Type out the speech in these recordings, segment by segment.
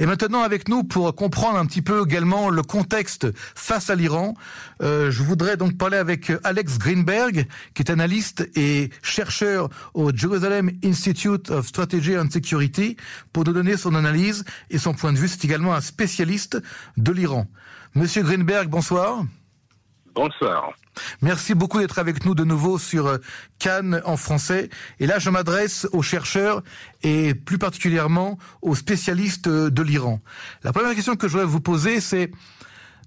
Et maintenant avec nous pour comprendre un petit peu également le contexte face à l'Iran, euh, je voudrais donc parler avec Alex Greenberg, qui est analyste et chercheur au Jerusalem Institute of Strategy and Security, pour nous donner son analyse et son point de vue. C'est également un spécialiste de l'Iran. Monsieur Greenberg, bonsoir. Bonsoir. Merci beaucoup d'être avec nous de nouveau sur euh, Cannes en français. Et là, je m'adresse aux chercheurs et plus particulièrement aux spécialistes euh, de l'Iran. La première question que je voudrais vous poser, c'est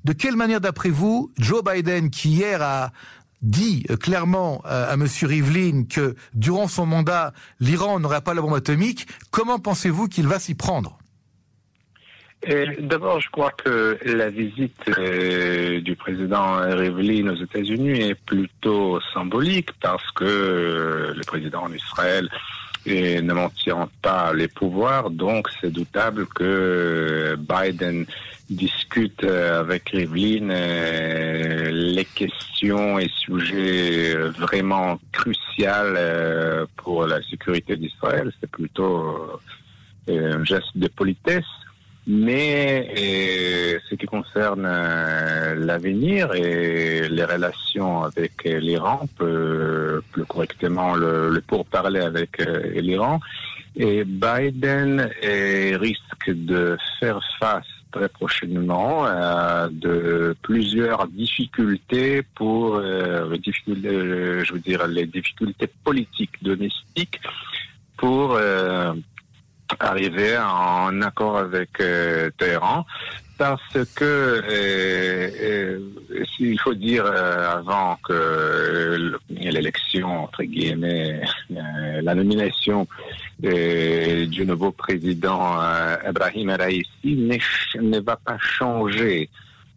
de quelle manière, d'après vous, Joe Biden, qui hier a dit euh, clairement à M. Rivlin que durant son mandat, l'Iran n'aurait pas la bombe atomique, comment pensez-vous qu'il va s'y prendre? D'abord, je crois que la visite euh, du président Rivlin aux États-Unis est plutôt symbolique parce que euh, le président d'Israël ne maintient pas les pouvoirs, donc c'est doutable que Biden discute avec Rivlin les questions et sujets vraiment cruciaux pour la sécurité d'Israël. C'est plutôt un geste de politesse. Mais euh, ce qui concerne euh, l'avenir et les relations avec l'Iran, plus correctement le, le pourparler avec euh, l'Iran, et Biden risque de faire face très prochainement à de plusieurs difficultés pour je veux dire les difficultés politiques domestiques pour arriver en accord avec euh, Téhéran parce que euh, euh il faut dire euh, avant que l'élection entre guillemets la nomination du nouveau président Ibrahim Raisi ne va pas changer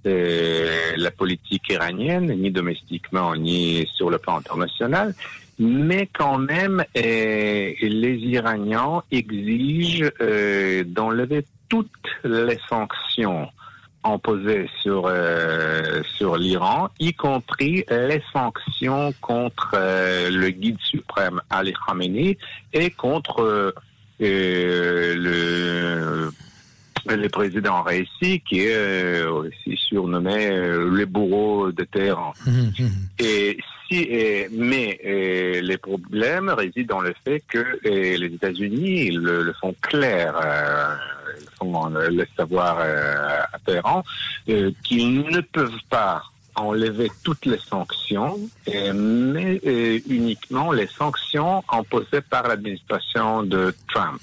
la politique iranienne ni domestiquement ni sur le plan international mais quand même, euh, les Iraniens exigent euh, d'enlever toutes les sanctions imposées sur euh, sur l'Iran, y compris les sanctions contre euh, le guide suprême Ali Khamenei et contre le le président Raisi, qui est aussi surnommé le bourreau de Téhéran. Mmh, mmh. Et mais les problèmes résident dans le fait que les États-Unis le, font clair, euh, font le savoir euh, Téhéran, euh, qu'ils ne peuvent pas enlever toutes les sanctions, mais uniquement les sanctions imposées par l'administration de Trump.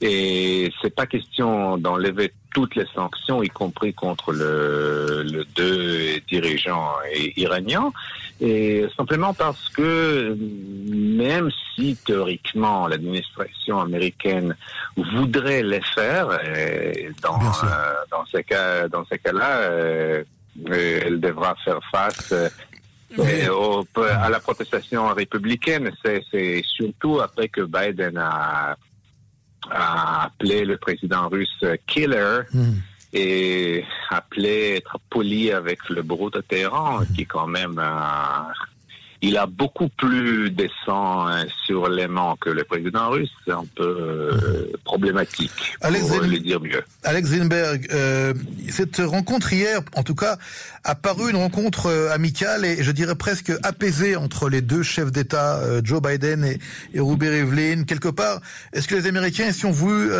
Et c'est pas question d'enlever toutes les sanctions, y compris contre le, le deux dirigeants iraniens, et simplement parce que même si théoriquement l'administration américaine voudrait les faire, dans, euh, dans ces cas, dans ces cas-là, euh, elle devra faire face. Euh, à la protestation républicaine, c'est surtout après que Biden a a appelé le président russe killer hmm. et appelé être poli avec le bureau de Téhéran, hmm. qui quand même il a beaucoup plus de sang hein, sur l'aimant que le président russe. C'est un peu euh, problématique, Alex pour le dire mieux. Alex Zinberg, euh, cette rencontre hier, en tout cas, a paru une rencontre euh, amicale et je dirais presque apaisée entre les deux chefs d'État, euh, Joe Biden et, et Ruby Rivlin. Quelque part, est-ce que les Américains, si on voulu,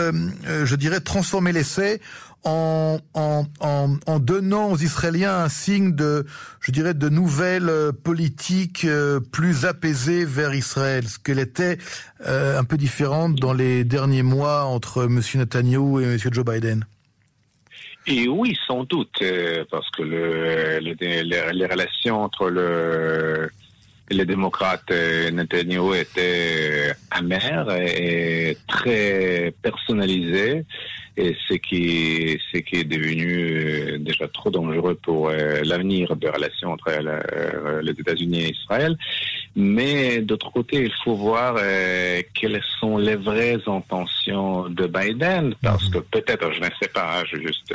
je dirais, transformer l'essai en, donnant aux Israéliens un signe de, je dirais, de nouvelles euh, politiques euh, plus apaisées vers Israël, ce qu'elle était euh, un peu différente dans les derniers mois entre M. Netanyahu et M. Joe Biden. Et oui, sans doute, parce que le, les, relations entre le, les démocrates et Netanyahu étaient amères et très personnalisées et ce qui, ce qui est devenu euh, déjà trop dangereux pour euh, l'avenir des relations entre euh, les États-Unis et Israël. Mais d'autre côté, il faut voir quelles sont les vraies intentions de Biden, parce que peut-être, je ne sais pas, hein, je juste.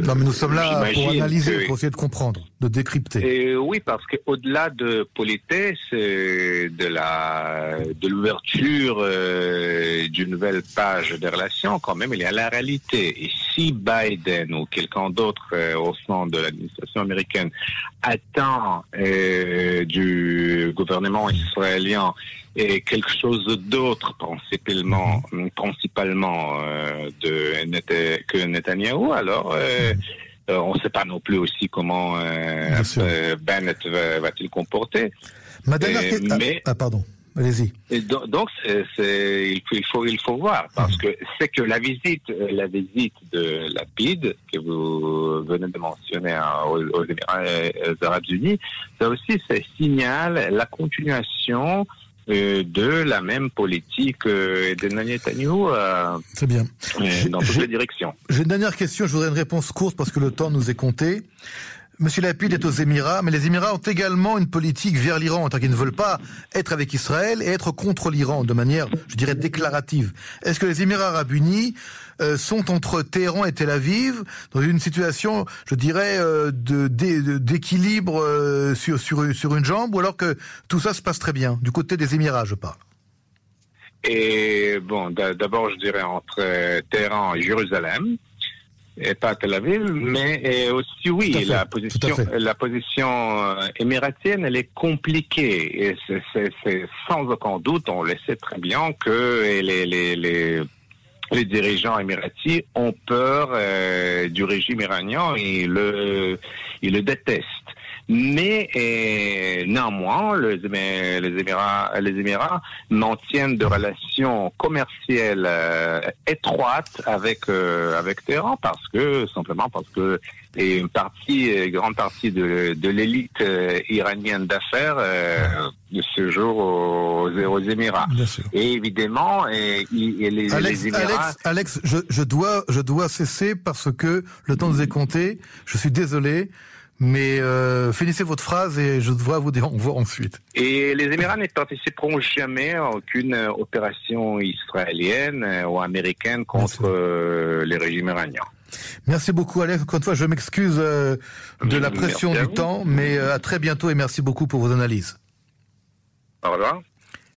non, mais nous sommes là pour analyser, pour essayer de comprendre, de décrypter. Et oui, parce qu'au-delà de politesse, de la, de l'ouverture d'une nouvelle page des relations, quand même, il y a la réalité. Et si Biden ou quelqu'un d'autre euh, au sein de l'administration américaine attend euh, du gouvernement israélien et quelque chose d'autre principalement, principalement euh, de que Netanyahu, alors on ne sait pas non plus aussi comment Bennett va-t-il comporter. Madame, mais... ah, pardon. Allez-y. donc, il, faut, il faut voir, parce que c'est que la visite, la visite de la PID, que vous venez de mentionner hein, aux, Émirats euh, Arabes Unis, ça aussi, ça signale la continuation euh, de la même politique euh, de Netanyahu C'est bien. dans toutes les directions. J'ai une dernière question, je voudrais une réponse courte parce que le temps nous est compté. Monsieur Lapide est aux Émirats, mais les Émirats ont également une politique vers l'Iran, tant qu'ils ne veulent pas être avec Israël et être contre l'Iran de manière, je dirais, déclarative. Est-ce que les Émirats arabes unis euh, sont entre Téhéran et Tel Aviv dans une situation, je dirais, euh, d'équilibre euh, sur une jambe, ou alors que tout ça se passe très bien, du côté des Émirats, je parle? Et bon, d'abord, je dirais entre Téhéran et Jérusalem et pas Tel Aviv, mais aussi oui, la position, la position euh, émiratienne, elle est compliquée et c'est sans aucun doute, on le sait très bien que les, les, les les dirigeants émiratis ont peur euh, du régime iranien et le, ils le détestent. Mais euh, néanmoins, les, Émirats, les Émirats maintiennent des relations commerciales euh, étroites avec euh, avec Téhéran parce que simplement parce que une partie, une grande partie de, de l'élite iranienne d'affaires de ce jour aux, aux Émirats. Et évidemment, et, les, Alex, Émirats... Alex, Alex je, je, dois, je dois cesser parce que le temps nous est compté. Je suis désolé. Mais euh, finissez votre phrase et je devrais vous dire au revoir ensuite. Et les Émirats ne participeront jamais à aucune opération israélienne ou américaine contre euh, les régimes iraniens. Merci beaucoup Alex. Encore une fois, je m'excuse euh, de la pression du temps, mais à très bientôt et merci beaucoup pour vos analyses. Au revoir.